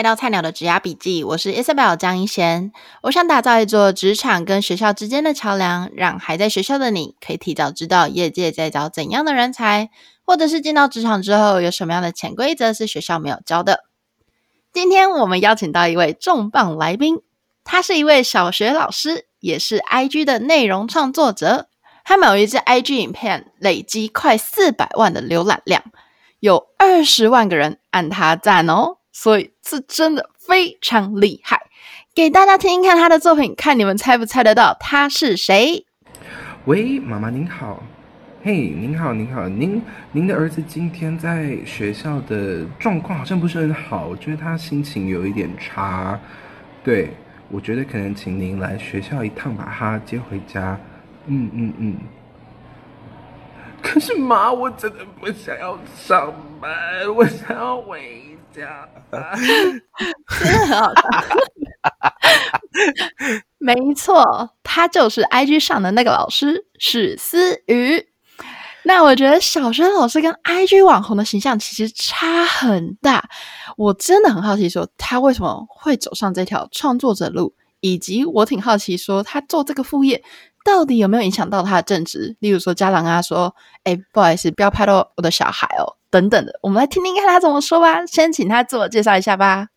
来到菜鸟的职涯笔记，我是 Isabel 江一贤。我想打造一座职场跟学校之间的桥梁，让还在学校的你可以提早知道业界在找怎样的人才，或者是进到职场之后有什么样的潜规则是学校没有教的。今天我们邀请到一位重磅来宾，他是一位小学老师，也是 IG 的内容创作者。他某一支 IG 影片累积快四百万的浏览量，有二十万个人按他赞哦。所以是真的非常厉害，给大家听听看他的作品，看你们猜不猜得到他是谁？喂，妈妈您好，嘿，您好您好，您您的儿子今天在学校的状况好像不是很好，我觉得他心情有一点差，对，我觉得可能请您来学校一趟，把他接回家。嗯嗯嗯。可是妈，我真的不想要上班，我想要回。这样，真的很好笑。没错，他就是 IG 上的那个老师史思雨。那我觉得小学老师跟 IG 网红的形象其实差很大。我真的很好奇，说他为什么会走上这条创作者路，以及我挺好奇，说他做这个副业到底有没有影响到他的正职？例如说家长啊说：“哎，不好意思，不要拍到我的小孩哦。”等等的，我们来听听看他怎么说吧。先请他自我介绍一下吧。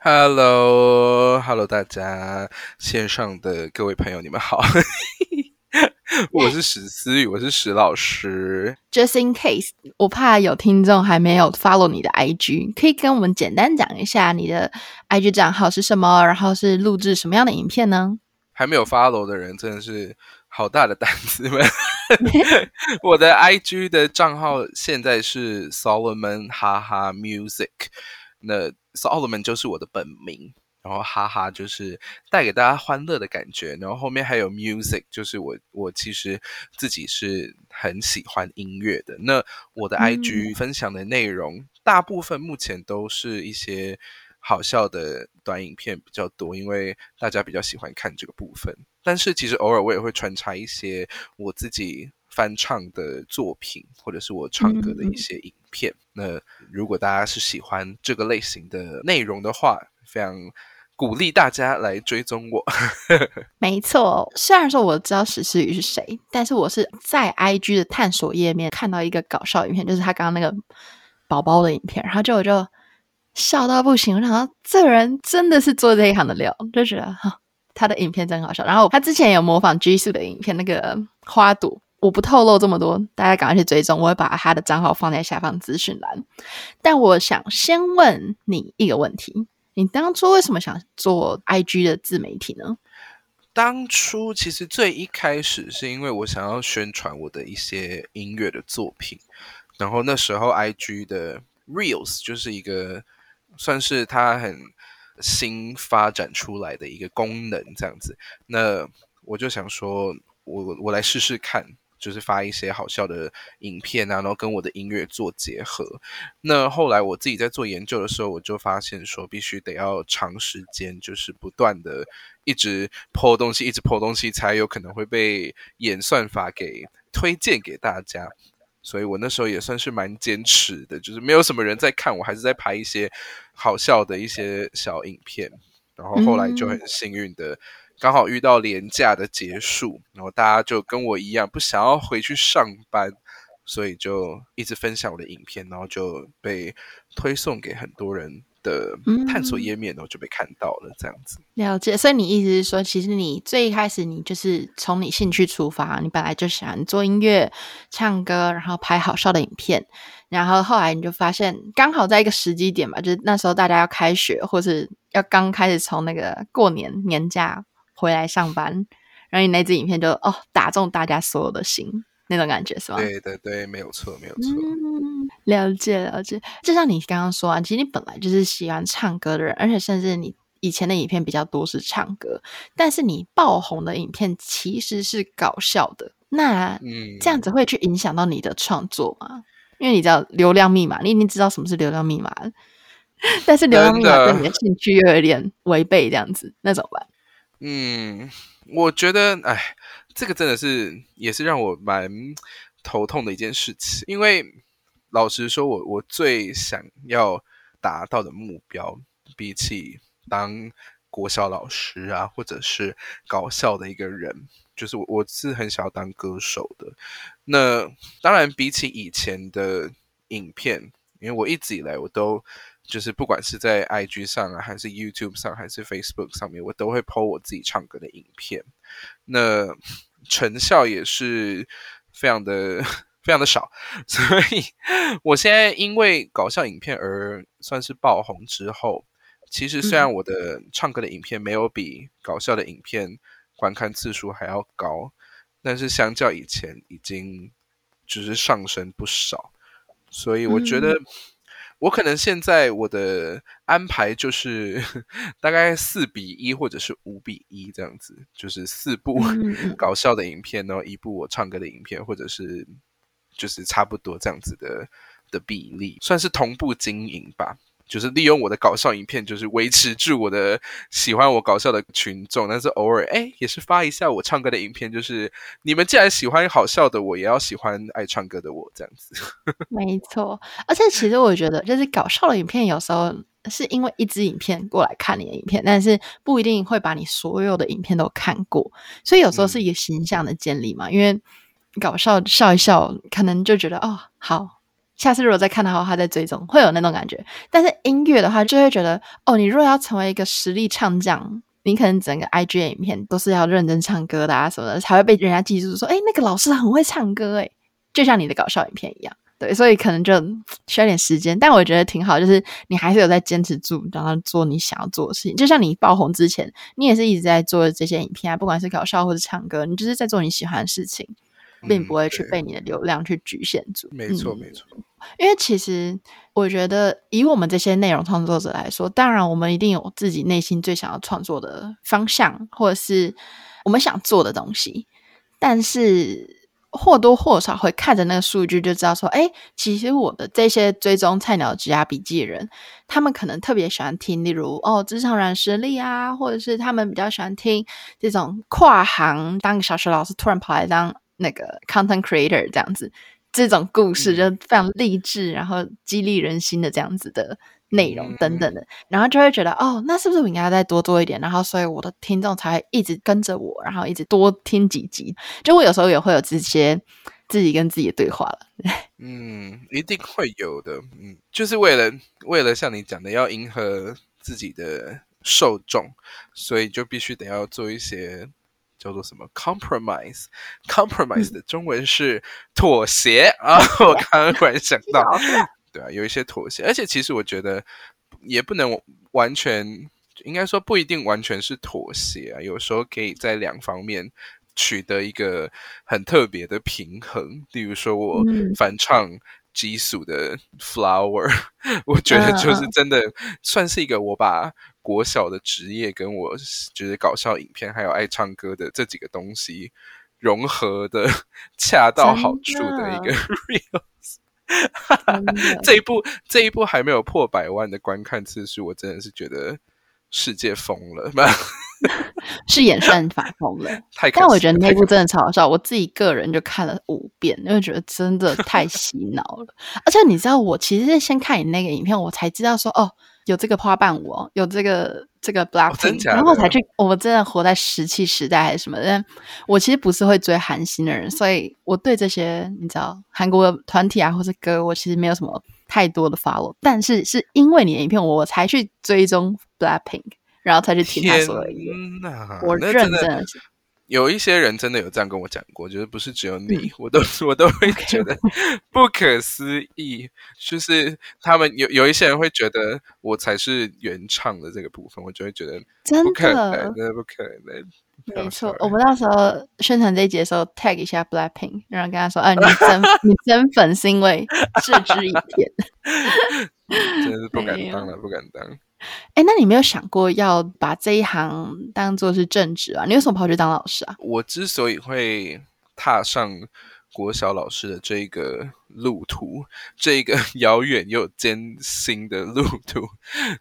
Hello，Hello，Hello, 大家线上的各位朋友，你们好。我是史思雨，我是史老师。Just in case，我怕有听众还没有 follow 你的 IG，可以跟我们简单讲一下你的 IG 账号是什么，然后是录制什么样的影片呢？还没有 follow 的人，真的是。好大的胆子们！我的 IG 的账号现在是 Solomon 哈哈 Music，那 Solomon 就是我的本名，然后哈哈就是带给大家欢乐的感觉，然后后面还有 Music，就是我我其实自己是很喜欢音乐的。那我的 IG 分享的内容，嗯、大部分目前都是一些好笑的短影片比较多，因为大家比较喜欢看这个部分。但是其实偶尔我也会穿插一些我自己翻唱的作品，或者是我唱歌的一些影片。嗯、那如果大家是喜欢这个类型的内容的话，非常鼓励大家来追踪我。没错，虽然说我知道史诗雨是谁，但是我是在 IG 的探索页面看到一个搞笑影片，就是他刚刚那个宝宝的影片，然后就我就笑到不行，然后这个人真的是做这一行的料，就觉得哈。他的影片真好笑，然后他之前有模仿 Jisoo 的影片，那个花朵，我不透露这么多，大家赶快去追踪，我会把他的账号放在下方资讯栏。但我想先问你一个问题：你当初为什么想做 IG 的自媒体呢？当初其实最一开始是因为我想要宣传我的一些音乐的作品，然后那时候 IG 的 Reels 就是一个算是它很。新发展出来的一个功能，这样子，那我就想说，我我来试试看，就是发一些好笑的影片啊，然后跟我的音乐做结合。那后来我自己在做研究的时候，我就发现说，必须得要长时间，就是不断的一直 po 东西，一直 po 东西，才有可能会被演算法给推荐给大家。所以我那时候也算是蛮坚持的，就是没有什么人在看，我还是在拍一些好笑的一些小影片。然后后来就很幸运的，刚好遇到廉价的结束，然后大家就跟我一样不想要回去上班，所以就一直分享我的影片，然后就被推送给很多人的探索页面，然后就被看到了，这样子。了解，所以你意思是说，其实你最开始你就是从你兴趣出发，你本来就喜欢做音乐、唱歌，然后拍好笑的影片，然后后来你就发现，刚好在一个时机点吧，就是那时候大家要开学，或是要刚开始从那个过年年假回来上班，然后你那支影片就哦打中大家所有的心。那种感觉是吧？对对对，没有错，没有错。嗯，了解了解。就像你刚刚说啊，其实你本来就是喜欢唱歌的人，而且甚至你以前的影片比较多是唱歌，但是你爆红的影片其实是搞笑的。那嗯，这样子会去影响到你的创作吗？嗯、因为你知道流量密码，你已经知道什么是流量密码了，但是流量密码跟你的兴趣又有点违背，这样子，那怎么办？嗯，我觉得，哎。这个真的是也是让我蛮头痛的一件事情，因为老实说我，我最想要达到的目标，比起当国小老师啊，或者是搞笑的一个人，就是我我是很想要当歌手的。那当然，比起以前的影片，因为我一直以来我都就是不管是在 IG 上啊，还是 YouTube 上，还是 Facebook 上面，我都会 po 我自己唱歌的影片。那成效也是非常的非常的少，所以我现在因为搞笑影片而算是爆红之后，其实虽然我的唱歌的影片没有比搞笑的影片观看次数还要高，但是相较以前已经就是上升不少，所以我觉得。我可能现在我的安排就是 大概四比一或者是五比一这样子，就是四部搞笑的影片，然后一部我唱歌的影片，或者是就是差不多这样子的的比例，算是同步经营吧。就是利用我的搞笑影片，就是维持住我的喜欢我搞笑的群众，但是偶尔哎，也是发一下我唱歌的影片。就是你们既然喜欢好笑的，我也要喜欢爱唱歌的我这样子。没错，而且其实我觉得，就是搞笑的影片有时候是因为一支影片过来看你的影片，但是不一定会把你所有的影片都看过，所以有时候是一个形象的建立嘛。嗯、因为搞笑笑一笑，可能就觉得哦好。下次如果再看的话，他再追踪，会有那种感觉。但是音乐的话，就会觉得哦，你如果要成为一个实力唱将，你可能整个 IG 影片都是要认真唱歌的啊什么的，才会被人家记住说，哎，那个老师很会唱歌，哎，就像你的搞笑影片一样。对，所以可能就需要点时间，但我觉得挺好，就是你还是有在坚持住，然后做你想要做的事情。就像你爆红之前，你也是一直在做这些影片啊，不管是搞笑或者唱歌，你就是在做你喜欢的事情。并不会去被你的流量去局限住。没错，没错。因为其实我觉得，以我们这些内容创作者来说，当然我们一定有自己内心最想要创作的方向，或者是我们想做的东西。但是或多或少会看着那个数据，就知道说，哎，其实我的这些追踪菜鸟职涯笔记的人，他们可能特别喜欢听，例如哦，职场软实力啊，或者是他们比较喜欢听这种跨行，当个小学老师突然跑来当。那个 content creator 这样子，这种故事就非常励志，然后激励人心的这样子的内容等等的，然后就会觉得哦，那是不是我应该再多做一点？然后所以我的听众才会一直跟着我，然后一直多听几集。就我有时候也会有这些自己跟自己的对话了。嗯，一定会有的。嗯，就是为了为了像你讲的，要迎合自己的受众，所以就必须得要做一些。叫做什么 compromise？compromise 的中文是妥协啊！我刚刚突然想到，对啊，有一些妥协，而且其实我觉得也不能完全，应该说不一定完全是妥协啊，有时候可以在两方面取得一个很特别的平衡。例如说，我翻唱基础的 Flower，我觉得就是真的算是一个我把。国小的职业跟我就是搞笑影片，还有爱唱歌的这几个东西融合的 恰到好处的一个 reels。这一部这一部还没有破百万的观看次数，我真的是觉得世界疯了，是演算法疯 了。太但我觉得那部真的超好笑，我自己个人就看了五遍，因为觉得真的太洗 脑了。而且你知道，我其实是先看你那个影片，我才知道说哦。有这个花瓣舞哦，有这个这个 Blackpink，然后我才去，我们真的活在石器时代还是什么？但我其实不是会追韩星的人，所以我对这些你知道韩国的团体啊或是歌，我其实没有什么太多的 follow。但是是因为你的影片，我才去追踪 Blackpink，然后才去听他说的音乐。我认真。有一些人真的有这样跟我讲过，就是不是只有你，嗯、我都 我都会觉得不可思议。就是他们有有一些人会觉得我才是原唱的这个部分，我就会觉得不可能，真的不可能。没错，我们到时候宣传这一节的时候，tag 一下 Blackpink，然后跟他说：“啊，你真 你真粉是因为这支影片。”真的是不敢当了，不敢当。哎，那你没有想过要把这一行当做是正职啊？你为什么跑去当老师啊？我之所以会踏上国小老师的这个路途，这个 遥远又艰辛的路途，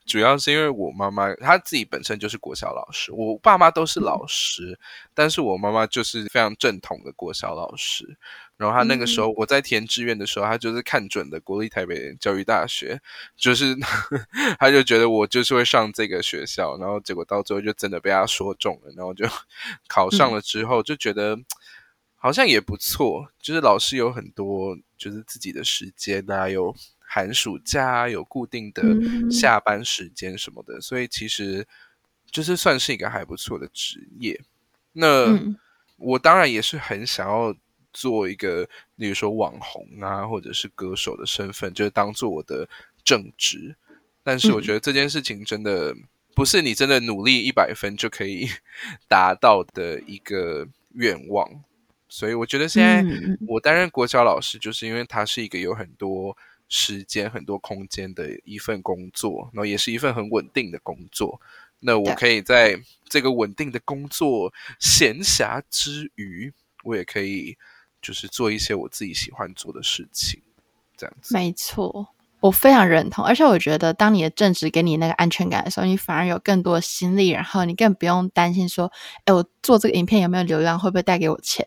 主要是因为我妈妈她自己本身就是国小老师，我爸妈都是老师，但是我妈妈就是非常正统的国小老师。然后他那个时候我在填志愿的时候，他就是看准了国立台北教育大学，就是 他就觉得我就是会上这个学校，然后结果到最后就真的被他说中了，然后就 考上了之后就觉得。好像也不错，就是老师有很多，就是自己的时间啊，有寒暑假，有固定的下班时间什么的，嗯、所以其实就是算是一个还不错的职业。那、嗯、我当然也是很想要做一个，例如说网红啊，或者是歌手的身份，就是当做我的正职。但是我觉得这件事情真的不是你真的努力一百分就可以 达到的一个愿望。所以我觉得现在我担任国小老师，就是因为它是一个有很多时间、很多空间的一份工作，然后也是一份很稳定的工作。那我可以在这个稳定的工作闲暇之余，我也可以就是做一些我自己喜欢做的事情，这样子。没错，我非常认同。而且我觉得，当你的正职给你那个安全感的时候，你反而有更多的心力，然后你更不用担心说，哎，我做这个影片有没有流量，会不会带给我钱？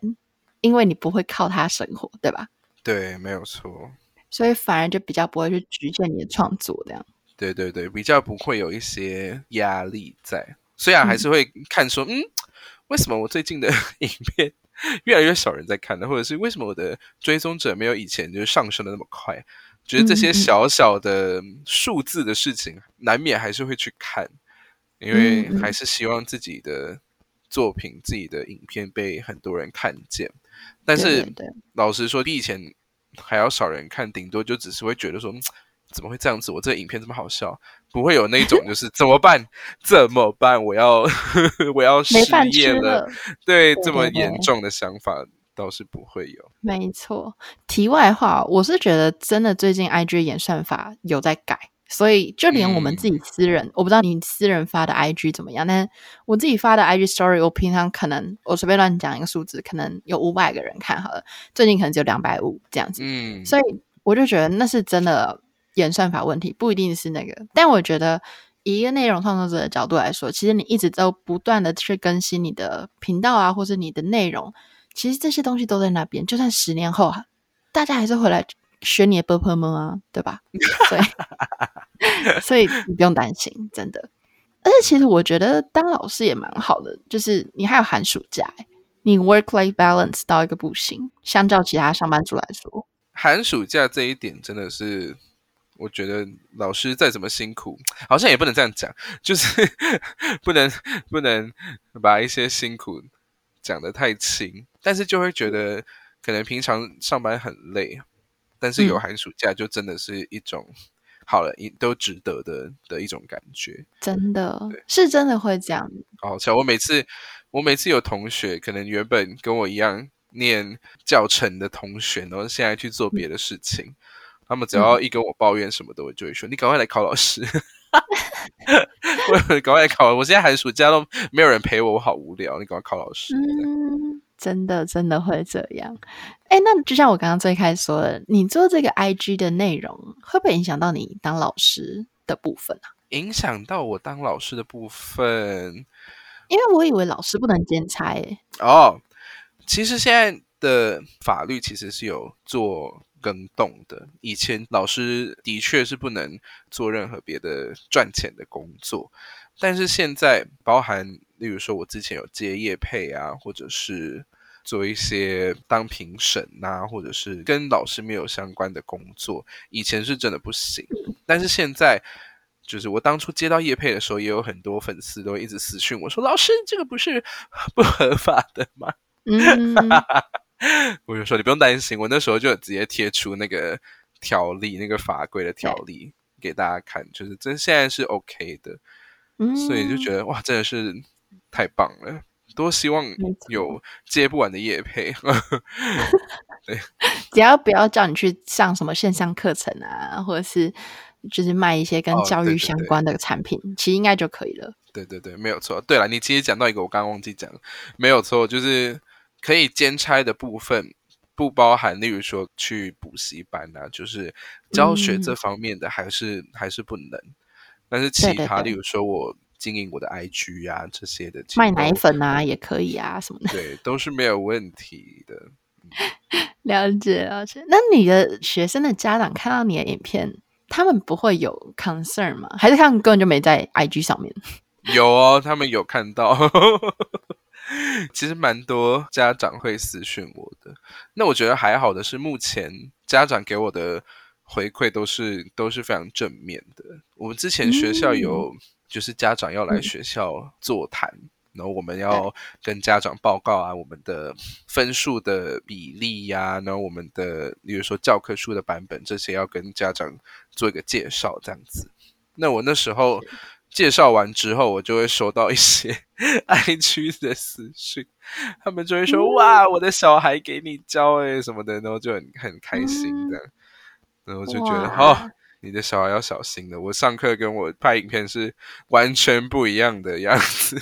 因为你不会靠它生活，对吧？对，没有错。所以反而就比较不会去局限你的创作，这样。对对对，比较不会有一些压力在。虽然还是会看说，嗯，嗯，为什么我最近的 影片 越来越少人在看的？或者是为什么我的追踪者没有以前就是上升的那么快？觉得这些小小的数字的事情，难免还是会去看，因为还是希望自己的作品、自己的影片被很多人看见。但是，老实说，比以前还要少人看，顶多就只是会觉得说，怎么会这样子？我这个影片这么好笑，不会有那种 就是怎么办？怎么办？我要 我要失业了？对，这么严重的想法倒是不会有。没错。题外话，我是觉得真的最近 IG 演算法有在改。所以，就连我们自己私人，嗯、我不知道你私人发的 IG 怎么样，但是我自己发的 IG Story，我平常可能我随便乱讲一个数字，可能有五百个人看好了，最近可能只有两百五这样子。嗯，所以我就觉得那是真的演算法问题，不一定是那个。但我觉得，以一个内容创作者的角度来说，其实你一直都不断的去更新你的频道啊，或者你的内容，其实这些东西都在那边。就算十年后，大家还是回来学你的 b u r p l e 们啊，对吧？所以，所以你不用担心，真的。而且，其实我觉得当老师也蛮好的，就是你还有寒暑假、你 work life balance 到一个不行，相较其他上班族来说，寒暑假这一点真的是我觉得老师再怎么辛苦，好像也不能这样讲，就是 不能不能把一些辛苦讲得太轻，但是就会觉得可能平常上班很累。但是有寒暑假，就真的是一种、嗯、好了，一都值得的的一种感觉。真的，是真的会这样。哦，像我每次，我每次有同学，可能原本跟我一样念教程的同学，然后现在去做别的事情，嗯、他们只要一跟我抱怨什么的，我就会说：“嗯、你赶快来考老师，我赶快来考。我现在寒暑假都没有人陪我，我好无聊。你赶快考老师。嗯”真的，真的会这样。哎，那就像我刚刚最开始说的，你做这个 IG 的内容，会不会影响到你当老师的部分啊？影响到我当老师的部分，因为我以为老师不能兼差。哎，哦，其实现在的法律其实是有做更动的。以前老师的确是不能做任何别的赚钱的工作，但是现在包含，例如说我之前有接业配啊，或者是。做一些当评审呐，或者是跟老师没有相关的工作，以前是真的不行。但是现在，就是我当初接到业配的时候，也有很多粉丝都一直私讯我说：“老师，这个不是 不合法的吗？” 嗯，我就说你不用担心，我那时候就直接贴出那个条例、那个法规的条例给大家看，就是这现在是 OK 的。所以就觉得哇，真的是太棒了。多希望有接不完的业配，对，只要不要叫你去上什么线上课程啊，或者是就是卖一些跟教育相关的产品，哦、对对对，其实应该就可以了。对对对，没有错。对了，你其实讲到一个我刚刚忘记讲，没有错，就是可以兼差的部分，不包含，例如说去补习班啊，就是教学这方面的还是、嗯、还是不能。但是其他，对对对，例如说我经营我的 IG 啊这些的，卖奶粉啊也可以啊什么的，对，都是没有问题的。了解了解。那你的学生的家长看到你的影片，他们不会有 concern 吗？还是他们根本就没在 IG 上面？有哦，他们有看到。其实蛮多家长会私讯我的。那我觉得还好的是，目前家长给我的回馈都是都是非常正面的。我们之前学校有，就是家长要来学校座谈。嗯然后我们要跟家长报告啊，我们的分数的比例呀、啊，然后我们的，比如说教科书的版本这些，要跟家长做一个介绍，这样子。那我那时候介绍完之后，我就会收到一些 IG 的私讯，他们就会说：“哇，我的小孩给你教诶什么的。”然后就很很开心的，然后就觉得哦。你的小孩要小心的。我上课跟我拍影片是完全不一样的样子。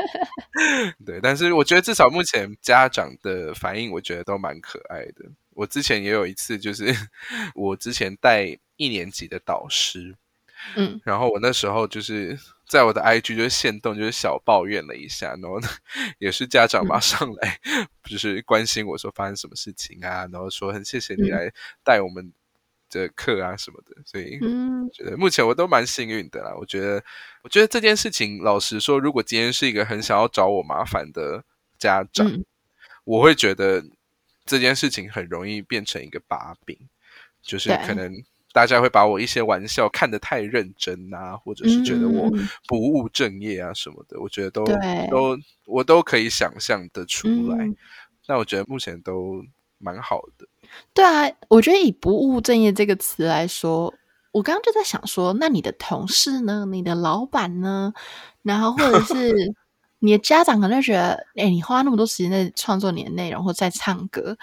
对，但是我觉得至少目前家长的反应，我觉得都蛮可爱的。我之前也有一次，就是 我之前带一年级的导师，嗯，然后我那时候就是在我的 IG 就是限动，就是小抱怨了一下，然后呢，也是家长马上来，就是关心我说发生什么事情啊，然后说很谢谢你来带我们。的课啊什么的，所以嗯，觉得目前我都蛮幸运的啦。我觉得，我觉得这件事情，老实说，如果今天是一个很想要找我麻烦的家长，嗯、我会觉得这件事情很容易变成一个把柄，就是可能大家会把我一些玩笑看得太认真啊，或者是觉得我不务正业啊什么的。嗯、我觉得都都我都可以想象得出来。那、嗯、我觉得目前都蛮好的。对啊，我觉得以不务正业这个词来说，我刚刚就在想说，那你的同事呢？你的老板呢？然后或者是 你的家长可能觉得，哎，你花那么多时间在创作你的内容或在唱歌，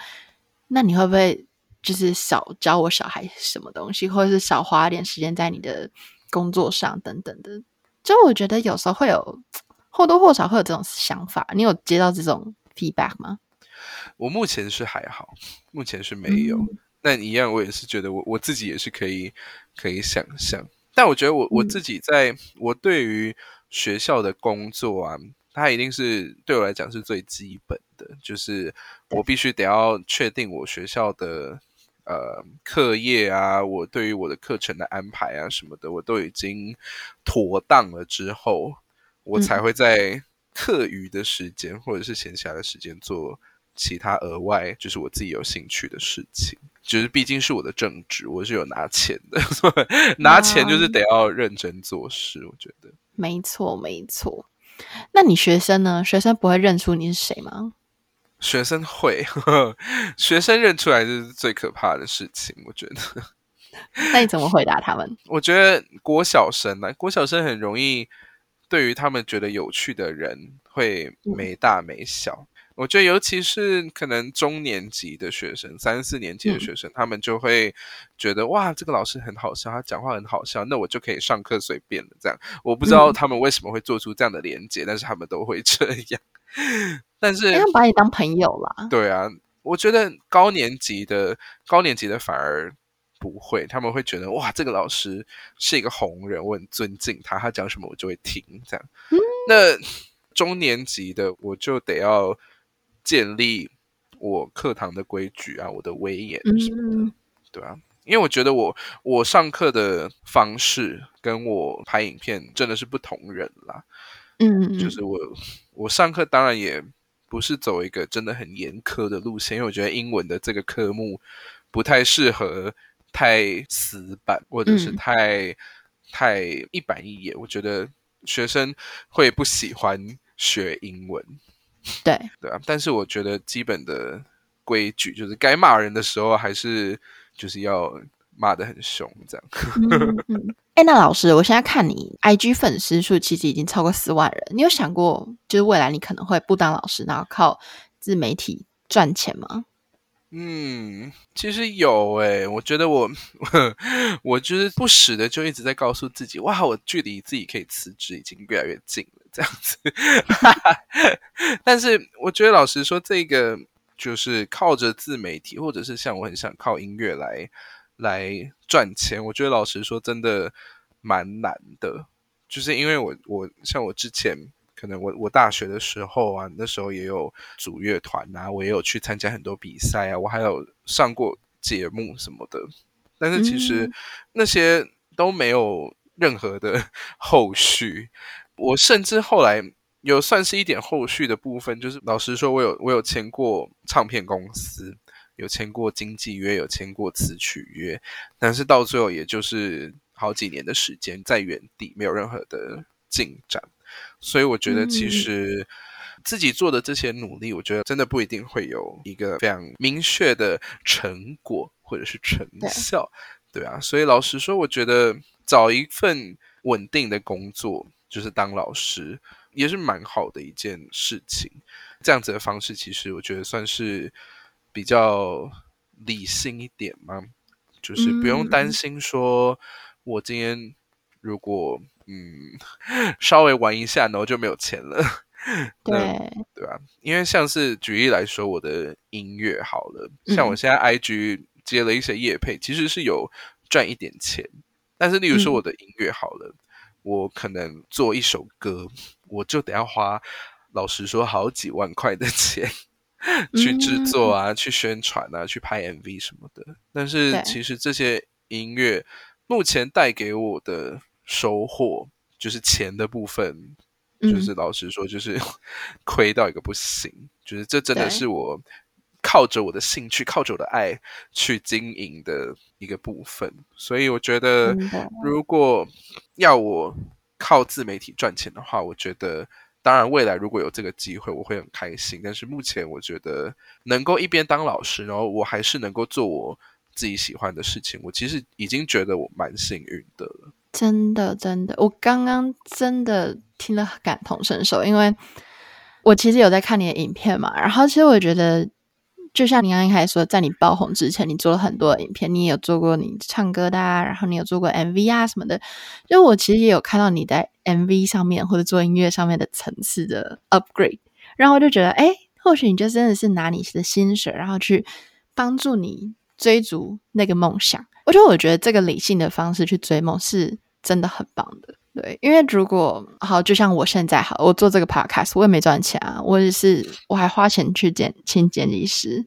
那你会不会就是少教我小孩什么东西，或者是少花一点时间在你的工作上等等的？就我觉得有时候会有或多或少会有这种想法。你有接到这种 feedback 吗？我目前是还好，目前是没有。嗯、但一样，我也是觉得我我自己也是可以可以想象。但我觉得我我自己在、嗯、我对于学校的工作啊，它一定是对我来讲是最基本的，就是我必须得要确定我学校的呃课业啊，我对于我的课程的安排啊什么的，我都已经妥当了之后，我才会在课余的时间、嗯、或者是闲暇的时间做。其他额外就是我自己有兴趣的事情，就是毕竟是我的正职，我是有拿钱的，拿钱就是得要认真做事。我觉得没错，没错。那你学生呢？学生不会认出你是谁吗？学生会，呵呵，学生认出来就是最可怕的事情。我觉得。那你怎么回答他们？我觉得国小生呢，国小生很容易对于他们觉得有趣的人会没大没小。嗯我觉得，尤其是可能中年级的学生，三四年级的学生，嗯、他们就会觉得哇，这个老师很好笑，他讲话很好笑，那我就可以上课随便了。这样，我不知道他们为什么会做出这样的连接，嗯、但是他们都会这样。但是，他把你当朋友啦。对啊，我觉得高年级的高年级的反而不会，他们会觉得哇，这个老师是一个红人，我很尊敬他，他讲什么我就会听。这样，嗯、那中年级的我就得要。建立我课堂的规矩啊，我的威严什么的，嗯、对啊，因为我觉得我我上课的方式跟我拍影片真的是不同人啦。嗯，就是我我上课当然也不是走一个真的很严苛的路线，因为我觉得英文的这个科目不太适合太死板或者是太、嗯、太一板一眼，我觉得学生会不喜欢学英文。对 对啊，但是我觉得基本的规矩就是该骂人的时候还是就是要骂的很凶，这样。嗯嗯。哎，那老师，我现在看你 IG 粉丝数其实已经超过四万人，你有想过就是未来你可能会不当老师，然后靠自媒体赚钱吗？嗯，其实有诶、欸，我觉得我 我就是不时的就一直在告诉自己，哇，我距离自己可以辞职已经越来越近了。这样子，但是我觉得老实说，这个就是靠着自媒体，或者是像我很想靠音乐来来赚钱，我觉得老实说真的蛮难的。就是因为我我像我之前可能我我大学的时候啊，那时候也有组乐团啊，我也有去参加很多比赛啊，我还有上过节目什么的。但是其实那些都没有任何的 后续。我甚至后来。有算是一点后续的部分，就是老实说，我有我有签过唱片公司，有签过经纪约，有签过词曲约，但是到最后也就是好几年的时间在原地，没有任何的进展。所以我觉得，其实自己做的这些努力，我觉得真的不一定会有一个非常明确的成果或者是成效，对，对啊。所以老实说，我觉得找一份稳定的工作，就是当老师。也是蛮好的一件事情，这样子的方式其实我觉得算是比较理性一点嘛，就是不用担心说，我今天如果嗯 稍微玩一下，然后就没有钱了，对。对吧？因为像是举例来说，我的音乐好了，像我现在 IG 接了一些业配，其实是有赚一点钱，但是例如说我的音乐好了，我可能做一首歌。我就得要花，老实说，好几万块的钱 去制作啊，嗯、去宣传啊，去拍 MV 什么的。但是其实这些音乐目前带给我的收获，就是钱的部分，嗯、就是老实说，就是 亏到一个不行。就是这真的是我靠着我的兴趣，靠着我的爱去经营的一个部分。所以我觉得，如果要我。靠自媒体赚钱的话，我觉得当然未来如果有这个机会，我会很开心。但是目前我觉得能够一边当老师，然后我还是能够做我自己喜欢的事情，我其实已经觉得我蛮幸运的了。真的，真的，我刚刚真的听了感同身受，因为我其实有在看你的影片嘛，然后其实我觉得。就像你刚刚开始说，在你爆红之前，你做了很多影片，你也有做过你唱歌的啊，然后你有做过 MV 啊什么的。就我其实也有看到你在 MV 上面或者做音乐上面的层次的 upgrade，然后我就觉得，哎，或许你就真的是拿你的薪水，然后去帮助你追逐那个梦想。我觉得，我觉得这个理性的方式去追梦是真的很棒的。对，因为如果好，就像我现在好，我做这个 podcast，我也没赚钱啊，我也是我还花钱去剪请剪辑师，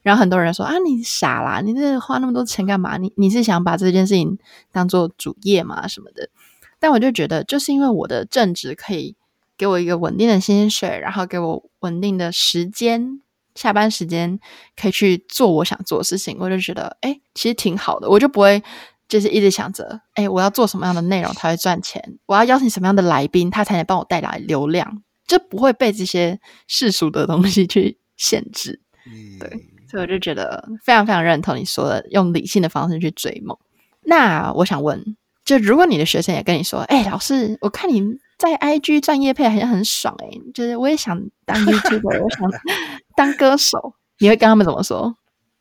然后很多人说啊，你傻啦，你这花那么多钱干嘛？你你是想把这件事情当做主业吗？什么的？但我就觉得，就是因为我的正职可以给我一个稳定的薪水，然后给我稳定的时间，下班时间可以去做我想做的事情，我就觉得哎，其实挺好的，我就不会。就是一直想着，哎，我要做什么样的内容才会赚钱？我要邀请什么样的来宾，他才能帮我带来流量？就不会被这些世俗的东西去限制。嗯，对，所以我就觉得非常非常认同你说的，用理性的方式去追梦。那我想问，就如果你的学生也跟你说，哎，老师，我看你在 IG 赚业配好像很爽，欸，哎，就是我也想当 YouTuber，我想 当歌手，你会跟他们怎么说？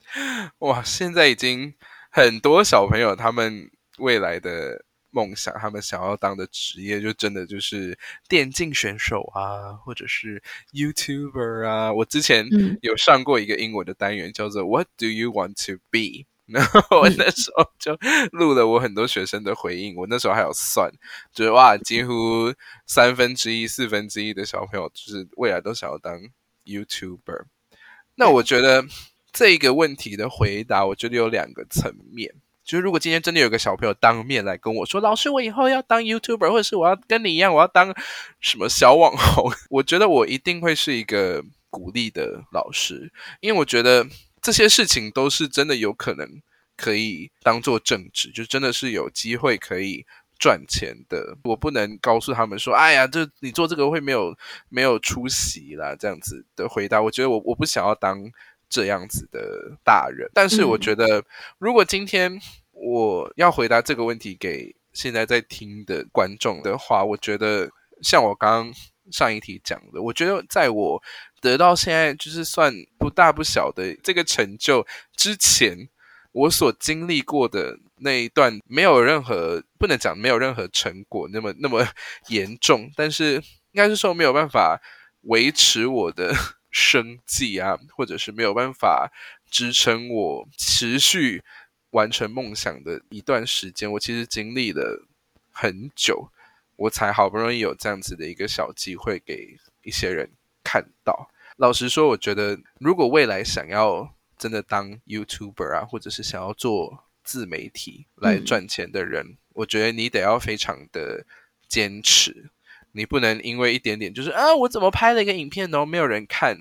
哇，现在已经。很多小朋友，他们未来的梦想，他们想要当的职业，就真的就是电竞选手啊，或者是 YouTuber 啊。我之前有上过一个英文的单元，叫做 What do you want to be？然后我那时候就录了我很多学生的回应。我那时候还有算，就是哇，几乎三分之一、四分之一的小朋友，就是未来都想要当 YouTuber。那我觉得。这个问题的回答，我觉得有两个层面。就是如果今天真的有个小朋友当面来跟我说：“老师，我以后要当 YouTuber，或者是我要跟你一样，我要当什么小网红。”我觉得我一定会是一个鼓励的老师，因为我觉得这些事情都是真的有可能可以当做正职，就真的是有机会可以赚钱的。我不能告诉他们说：“哎呀，这你做这个会没有没有出息啦。”这样子的回答，我觉得我我不想要当。这样子的大人，但是我觉得，如果今天我要回答这个问题给现在在听的观众的话，我觉得像我刚刚上一题讲的，我觉得在我得到现在就是算不大不小的这个成就之前，我所经历过的那一段，没有任何不能讲没有任何成果那么那么严重，但是应该是说没有办法维持我的。生计啊，或者是没有办法支撑我持续完成梦想的一段时间。我其实经历了很久，我才好不容易有这样子的一个小机会给一些人看到。老实说，我觉得如果未来想要真的当 YouTuber 啊，或者是想要做自媒体来赚钱的人，嗯、我觉得你得要非常的坚持。你不能因为一点点就是啊，我怎么拍了一个影片，然后没有人看，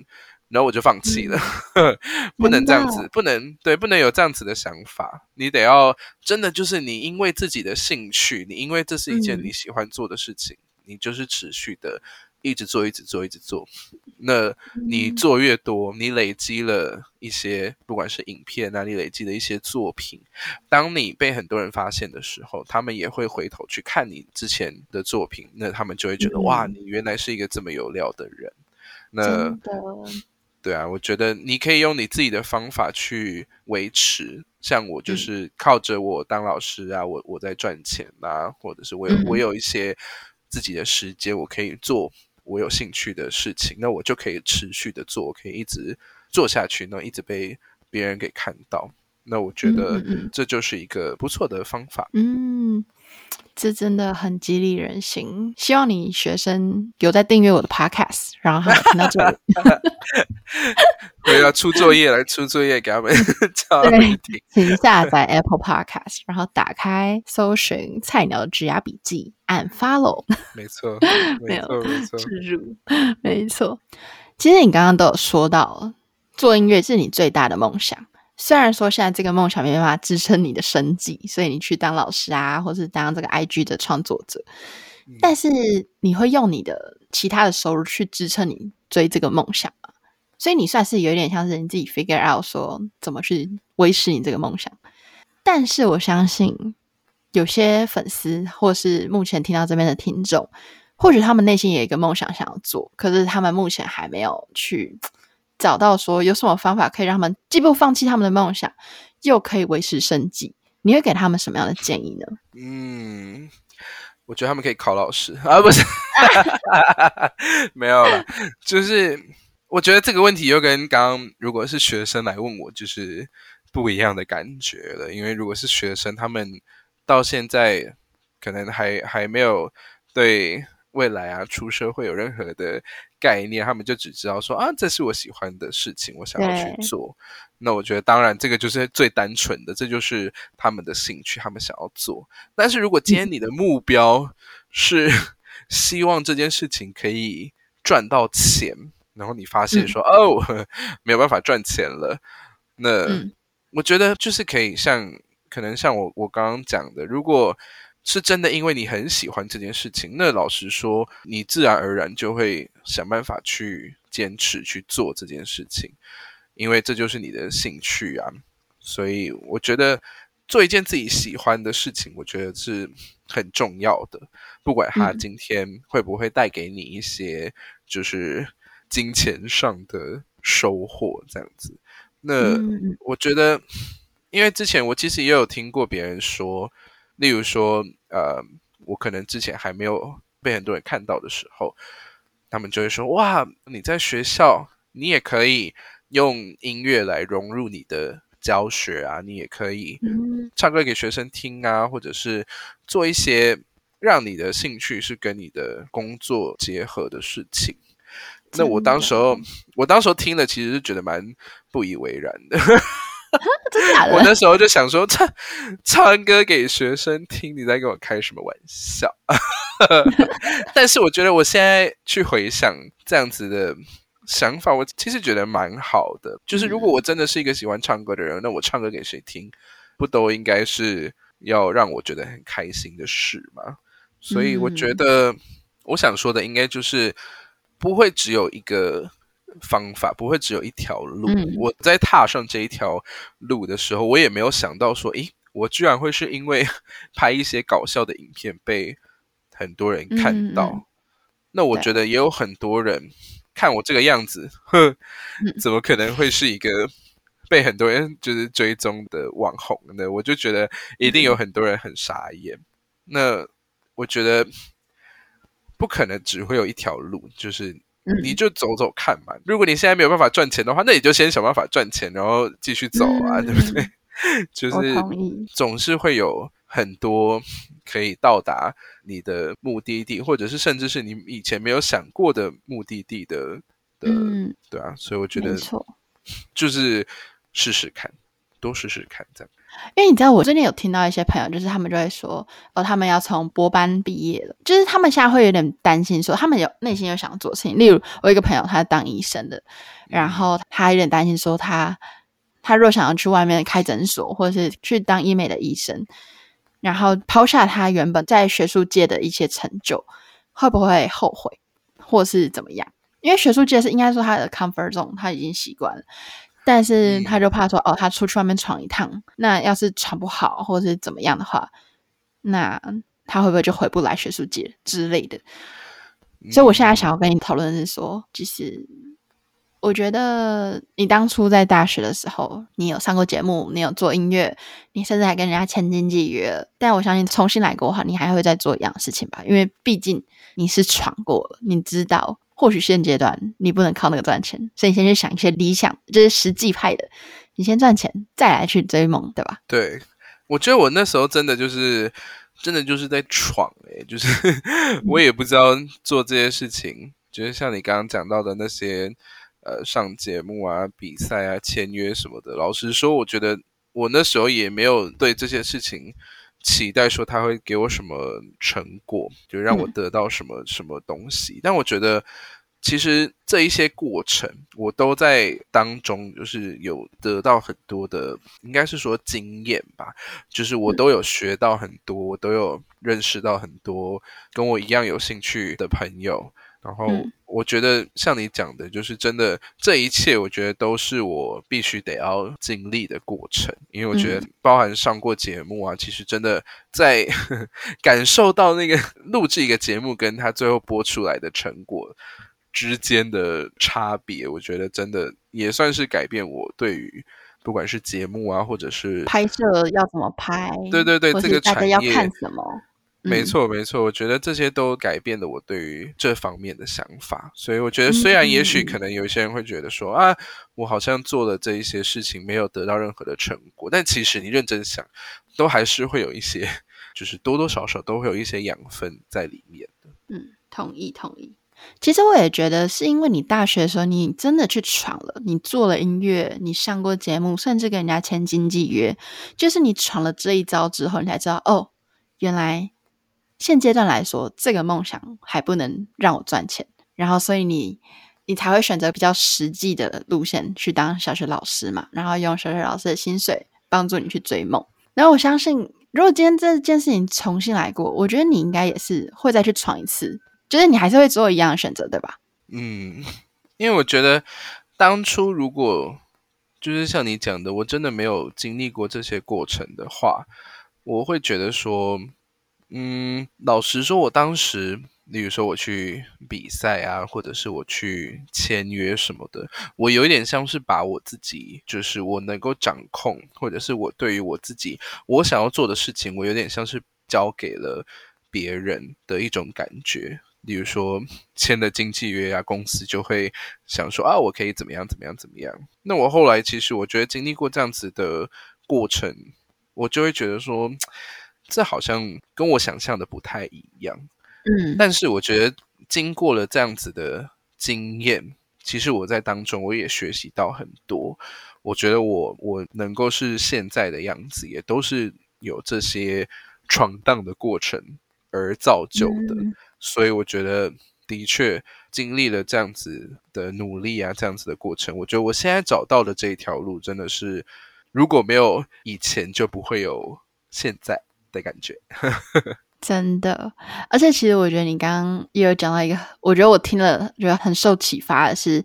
然后我就放弃了。嗯、不能这样子，不能对，不能有这样子的想法。你得要真的就是你因为自己的兴趣，你因为这是一件你喜欢做的事情，嗯、你就是持续的。一直做，一直做，一直做。那你做越多，你累积了一些，不管是影片啊，你累积的一些作品，当你被很多人发现的时候，他们也会回头去看你之前的作品，那他们就会觉得，嗯、哇，你原来是一个这么有料的人。那，对啊，我觉得你可以用你自己的方法去维持。像我就是靠着我当老师啊，我我在赚钱啊，或者是我有我有一些自己的时间，我可以做。我有兴趣的事情，那我就可以持续的做，可以一直做下去，那一直被别人给看到。那我觉得这就是一个不错的方法。嗯，这真的很激励人心。希望你学生有在订阅我的 Podcast，然后还听到这里。我要出作业来出作业给他们 对，请下载 Apple Podcast，然后打开搜寻“菜鸟的职涯笔记”，按 Follow。没错，没错，没错，置入，没错。其实你刚刚都有说到，做音乐是你最大的梦想。虽然说现在这个梦想没办法支撑你的生计，所以你去当老师啊，或是当这个 IG 的创作者，嗯、但是你会用你的其他的收入去支撑你追这个梦想吗？所以你算是有点像是你自己 figure out 说怎么去维持你这个梦想。但是我相信有些粉丝或是目前听到这边的听众，或许他们内心也有一个梦想想要做，可是他们目前还没有去。找到说有什么方法可以让他们既不放弃他们的梦想，又可以维持生计？你会给他们什么样的建议呢？嗯，我觉得他们可以考老师啊，不是，没有了。就是我觉得这个问题又跟刚刚如果是学生来问我，就是不一样的感觉了。因为如果是学生，他们到现在可能还还没有对。未来啊，出社会有任何的概念，他们就只知道说啊，这是我喜欢的事情，我想要去做。那我觉得，当然这个就是最单纯的，这就是他们的兴趣，他们想要做。但是如果今天你的目标是 希望这件事情可以赚到钱，然后你发现说、嗯、哦，没有办法赚钱了，那、嗯、我觉得就是可以像可能像我我刚刚讲的，如果。是真的，因为你很喜欢这件事情，那老实说，你自然而然就会想办法去坚持去做这件事情，因为这就是你的兴趣啊。所以我觉得做一件自己喜欢的事情，我觉得是很重要的，不管它今天会不会带给你一些就是金钱上的收获，这样子。那我觉得，因为之前我其实也有听过别人说。例如说，呃，我可能之前还没有被很多人看到的时候，他们就会说：“哇，你在学校，你也可以用音乐来融入你的教学啊，你也可以唱歌给学生听啊，或者是做一些让你的兴趣是跟你的工作结合的事情。”那我当时候，我当时候听了，其实是觉得蛮不以为然的。真的假的？我那时候就想说，唱唱歌给学生听，你在跟我开什么玩笑？但是我觉得我现在去回想这样子的想法，我其实觉得蛮好的。就是如果我真的是一个喜欢唱歌的人，那我唱歌给谁听，不都应该是要让我觉得很开心的事吗？所以我觉得，我想说的应该就是不会只有一个。方法不会只有一条路。嗯、我在踏上这一条路的时候，我也没有想到说，诶，我居然会是因为 拍一些搞笑的影片被很多人看到。那我觉得也有很多人看我这个样子，哼，怎么可能会是一个被很多人就是追踪的网红呢？我就觉得一定有很多人很傻眼。嗯、那我觉得不可能只会有一条路，就是。嗯，你就走走看嘛。如果你现在没有办法赚钱的话，那你就先想办法赚钱，然后继续走啊，嗯、对不对？就是总是会有很多可以到达你的目的地，或者是甚至是你以前没有想过的目的地的的，嗯、对啊。所以我觉得，就是试试看，多试试看这样。因为你知道，我最近有听到一些朋友，就是他们就会说，哦，他们要从播班毕业了，就是他们现在会有点担心，说他们有内心有想做事情。例如，我一个朋友，他是当医生的，然后他有点担心，说他他若想要去外面开诊所，或者是去当医美的医生，然后抛下他原本在学术界的一些成就，会不会后悔，或是怎么样？因为学术界是应该说他的 comfort zone，他已经习惯了。但是他就怕说，哦，他出去外面闯一趟，那要是闯不好，或者是怎么样的话，那他会不会就回不来学术界之类的？所以我现在想要跟你讨论的是说，就是我觉得你当初在大学的时候，你有上过节目，你有做音乐，你甚至还跟人家签经纪约。但我相信重新来过的话，你还会再做一样的事情吧？因为毕竟你是闯过了，你知道。或许现阶段你不能靠那个赚钱，所以你先去想一些理想，就是实际派的。你先赚钱，再来去追梦，对吧？对，我觉得我那时候真的就是，真的就是在闯诶，就是 我也不知道做这些事情，嗯、就是像你刚刚讲到的那些，呃，上节目啊、比赛啊、签约什么的。老实说，我觉得我那时候也没有对这些事情。期待说他会给我什么成果，就让我得到什么什么东西。嗯、但我觉得，其实这一些过程，我都在当中，就是有得到很多的，应该是说经验吧。就是我都有学到很多，我都有认识到很多跟我一样有兴趣的朋友。然后我觉得像你讲的，就是真的这一切，我觉得都是我必须得要经历的过程。因为我觉得包含上过节目啊，其实真的在 感受到那个录制一个节目跟他最后播出来的成果之间的差别，我觉得真的也算是改变我对于不管是节目啊，或者是拍摄要怎么拍，对对对，这个产业要看什么。没错，没错，我觉得这些都改变了我对于这方面的想法。所以我觉得，虽然也许可能有一些人会觉得说啊，我好像做了这一些事情没有得到任何的成果，但其实你认真想，都还是会有一些，就是多多少少都会有一些养分在里面的。嗯，同意，同意。其实我也觉得，是因为你大学的时候，你真的去闯了，你做了音乐，你上过节目，甚至跟人家签经纪约，就是你闯了这一招之后，你才知道哦，原来。现阶段来说，这个梦想还不能让我赚钱，然后所以你你才会选择比较实际的路线去当小学老师嘛，然后用小学老师的薪水帮助你去追梦。然后我相信，如果今天这件事情重新来过，我觉得你应该也是会再去闯一次，就是你还是会做一样的选择，对吧？嗯，因为我觉得当初如果就是像你讲的，我真的没有经历过这些过程的话，我会觉得说。嗯，老实说，我当时，例如说我去比赛啊，或者是我去签约什么的，我有一点像是把我自己，就是我能够掌控，或者是我对于我自己我想要做的事情，我有点像是交给了别人的一种感觉。例如说签了经纪约啊，公司就会想说啊，我可以怎么样怎么样怎么样。那我后来其实我觉得经历过这样子的过程，我就会觉得说。这好像跟我想象的不太一样，嗯，但是我觉得经过了这样子的经验，其实我在当中我也学习到很多。我觉得我我能够是现在的样子，也都是有这些闯荡的过程而造就的。嗯，所以我觉得的确经历了这样子的努力啊，这样子的过程，我觉得我现在找到的这一条路，真的是如果没有以前，就不会有现在。的感觉，真的，而且其实我觉得你刚刚也有讲到一个，我觉得我听了觉得很受启发的是，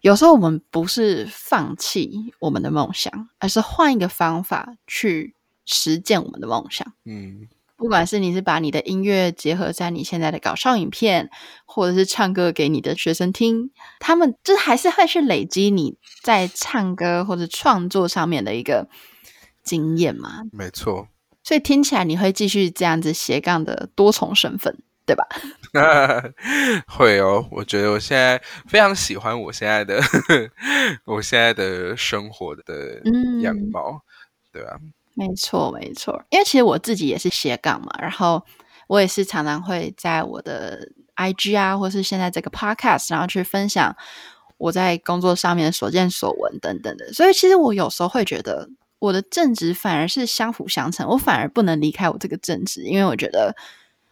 有时候我们不是放弃我们的梦想，而是换一个方法去实践我们的梦想。嗯，不管是你是把你的音乐结合在你现在的搞笑影片，或者是唱歌给你的学生听，他们就还是会去累积你在唱歌或者创作上面的一个经验嘛。没错。所以听起来你会继续这样子斜杠的多重身份的对吧？会哦，我觉得我现在非常喜欢我现在的 我现在的生活的样貌，嗯、对吧？没错，没错，因为其实我自己也是斜杠嘛，然后我也是常常会在我的 IG 啊，或是现在这个 Podcast，然后去分享我在工作上面所见所闻等等的，所以其实我有时候会觉得。我的正职反而是相辅相成，我反而不能离开我这个正职，因为我觉得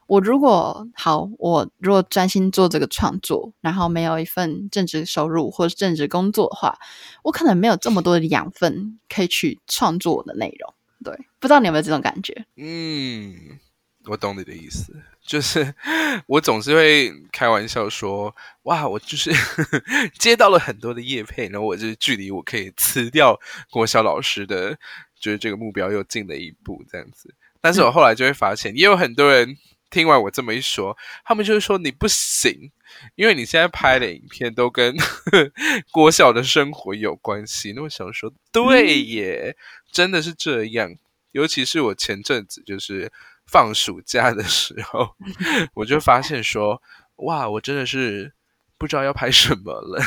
我如果好，我如果专心做这个创作，然后没有一份正职收入或是正职工作的话，我可能没有这么多的养分可以去创作我的内容。对，不知道你有没有这种感觉？嗯，我懂你的意思。就是 我总是会开玩笑说，哇，我就是 接到了很多的业配，然后我就距离我可以辞掉国小老师的，就是这个目标又近了一步这样子。但是我后来就会发现，也有很多人听完我这么一说，他们就会说你不行，因为你现在拍的影片都跟 国小的生活有关系。那我想说，对耶，真的是这样。尤其是我前阵子就是。放暑假的时候，我就发现说，哇，我真的是不知道要拍什么了。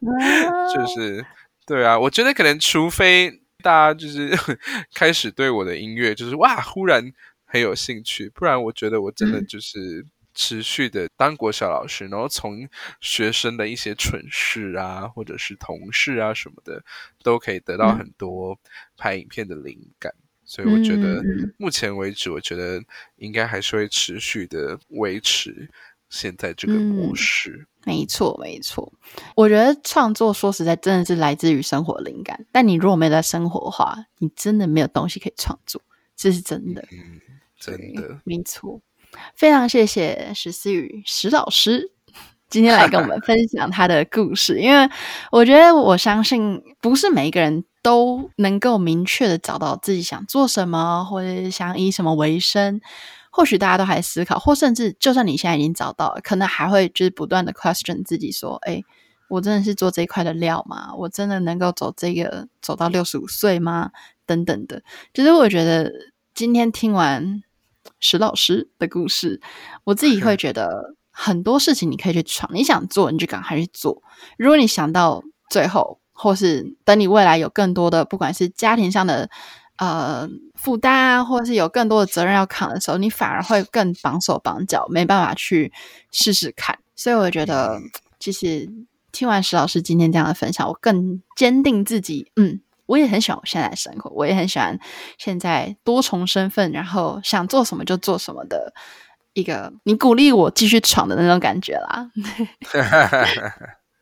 就是，对啊，我觉得可能除非大家就是 开始对我的音乐就是哇，忽然很有兴趣，不然我觉得我真的就是持续的当国小老师，然后从学生的一些蠢事啊，或者是同事啊什么的，都可以得到很多拍影片的灵感。所以我觉得，目前为止，我觉得应该还是会持续的维持现在这个模式。嗯、没错，没错。我觉得创作说实在真的是来自于生活灵感，但你如果没有在生活的话，你真的没有东西可以创作，这是真的。嗯，真的，没错。非常谢谢石思雨石老师今天来跟我们 分享他的故事，因为我觉得我相信不是每一个人。都能够明确的找到自己想做什么，或者想以什么为生。或许大家都还思考，或甚至就算你现在已经找到了，可能还会就是不断的 question 自己说：“哎，我真的是做这一块的料吗？我真的能够走这个走到六十五岁吗？”等等的。就是我觉得今天听完石老师的故事，我自己会觉得很多事情你可以去闯，你想做你就赶快去做。如果你想到最后，或是等你未来有更多的，不管是家庭上的呃负担啊，或是有更多的责任要扛的时候，你反而会更绑手绑脚，没办法去试试看。所以我觉得，其实听完石老师今天这样的分享，我更坚定自己，嗯，我也很喜欢我现在的生活，我也很喜欢现在多重身份，然后想做什么就做什么的一个，你鼓励我继续闯的那种感觉啦。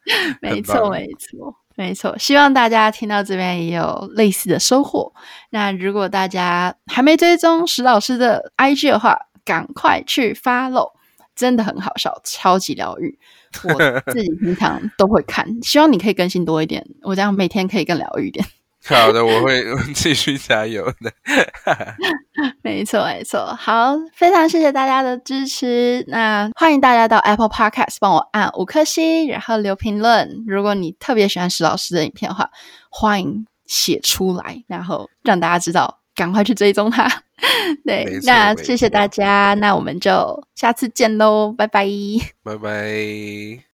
没错，没错。没错，希望大家听到这边也有类似的收获。那如果大家还没追踪石老师的 IG 的话，赶快去 follow，真的很好笑，超级疗愈。我自己平常都会看，希望你可以更新多一点，我这样每天可以更疗愈一点。好的，我会 继续加油的。没错，没错。好，非常谢谢大家的支持。那欢迎大家到 Apple Podcast 帮我按五颗星，然后留评论。如果你特别喜欢石老师的影片的话，欢迎写出来，然后让大家知道，赶快去追踪他。对，那谢谢大家，那我们就下次见喽，拜拜，拜拜。